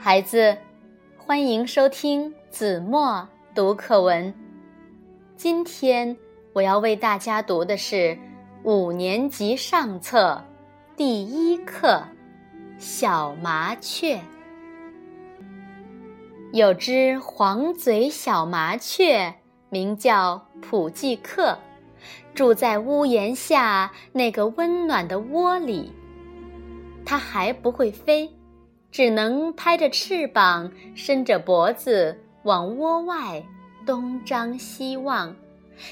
孩子，欢迎收听子墨读课文。今天我要为大家读的是五年级上册第一课《小麻雀》。有只黄嘴小麻雀，名叫普季克，住在屋檐下那个温暖的窝里。它还不会飞。只能拍着翅膀，伸着脖子往窝外东张西望，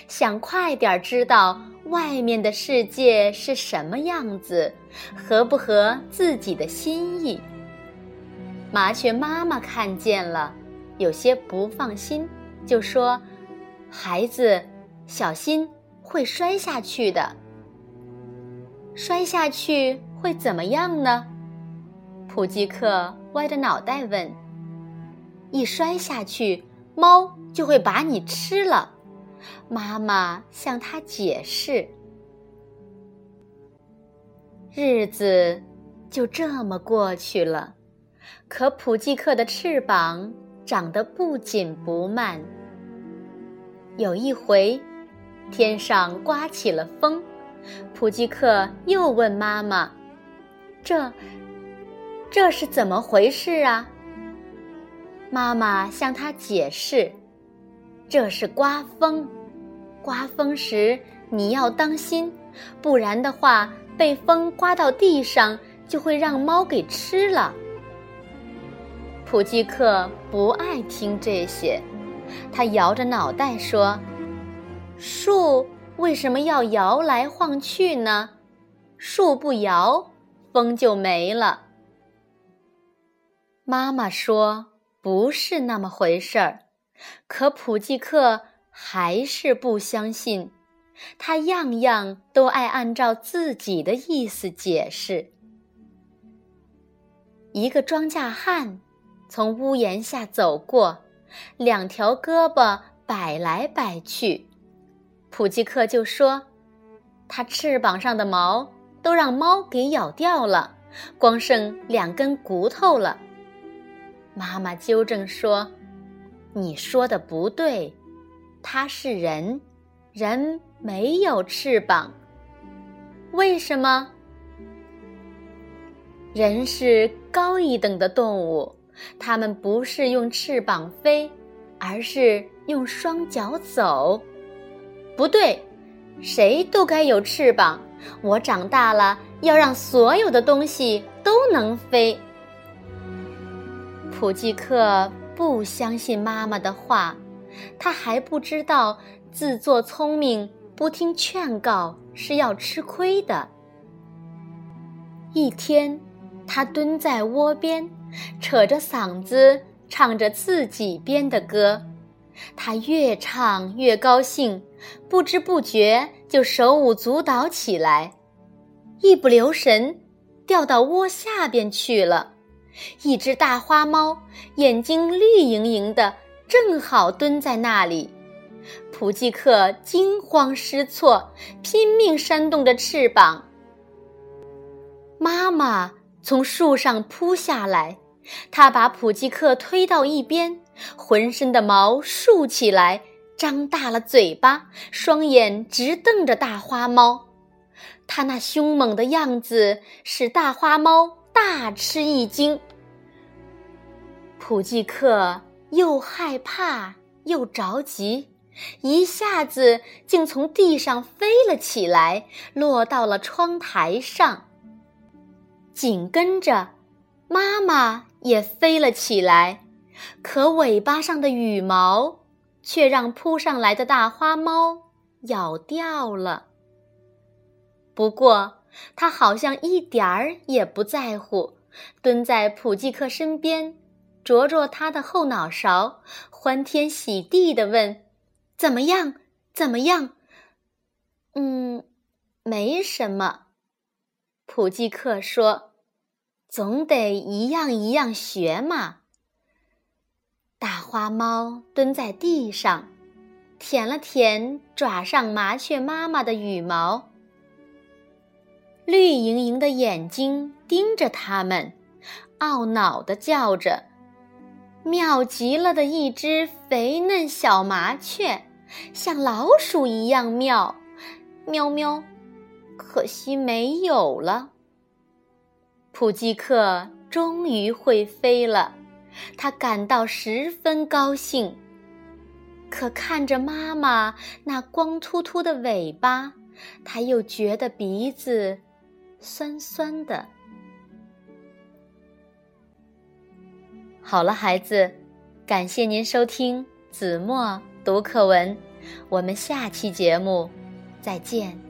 想快点知道外面的世界是什么样子，合不合自己的心意。麻雀妈妈看见了，有些不放心，就说：“孩子，小心会摔下去的。摔下去会怎么样呢？”普吉克歪着脑袋问：“一摔下去，猫就会把你吃了。”妈妈向他解释。日子就这么过去了，可普吉克的翅膀长得不紧不慢。有一回，天上刮起了风，普吉克又问妈妈：“这？”这是怎么回事啊？妈妈向他解释：“这是刮风，刮风时你要当心，不然的话，被风刮到地上就会让猫给吃了。”普吉克不爱听这些，他摇着脑袋说：“树为什么要摇来晃去呢？树不摇，风就没了。”妈妈说：“不是那么回事儿。”可普季克还是不相信，他样样都爱按照自己的意思解释。一个庄稼汉从屋檐下走过，两条胳膊摆来摆去，普季克就说：“他翅膀上的毛都让猫给咬掉了，光剩两根骨头了。”妈妈纠正说：“你说的不对，它是人，人没有翅膀。为什么？人是高一等的动物，它们不是用翅膀飞，而是用双脚走。不对，谁都该有翅膀。我长大了，要让所有的东西都能飞。”普季克不相信妈妈的话，他还不知道自作聪明不听劝告是要吃亏的。一天，他蹲在窝边，扯着嗓子唱着自己编的歌，他越唱越高兴，不知不觉就手舞足蹈起来，一不留神掉到窝下边去了。一只大花猫，眼睛绿莹莹的，正好蹲在那里。普季克惊慌失措，拼命扇动着翅膀。妈妈从树上扑下来，她把普季克推到一边，浑身的毛竖起来，张大了嘴巴，双眼直瞪着大花猫。他那凶猛的样子使大花猫大吃一惊。普季克又害怕又着急，一下子竟从地上飞了起来，落到了窗台上。紧跟着，妈妈也飞了起来，可尾巴上的羽毛却让扑上来的大花猫咬掉了。不过，它好像一点儿也不在乎，蹲在普季克身边。啄啄他的后脑勺，欢天喜地的问：“怎么样？怎么样？”“嗯，没什么。”普季克说，“总得一样一样学嘛。”大花猫蹲在地上，舔了舔爪上麻雀妈妈的羽毛，绿莹莹的眼睛盯着它们，懊恼的叫着。妙极了的一只肥嫩小麻雀，像老鼠一样妙，喵喵，可惜没有了。普吉克终于会飞了，他感到十分高兴。可看着妈妈那光秃秃的尾巴，他又觉得鼻子酸酸的。好了，孩子，感谢您收听子墨读课文，我们下期节目再见。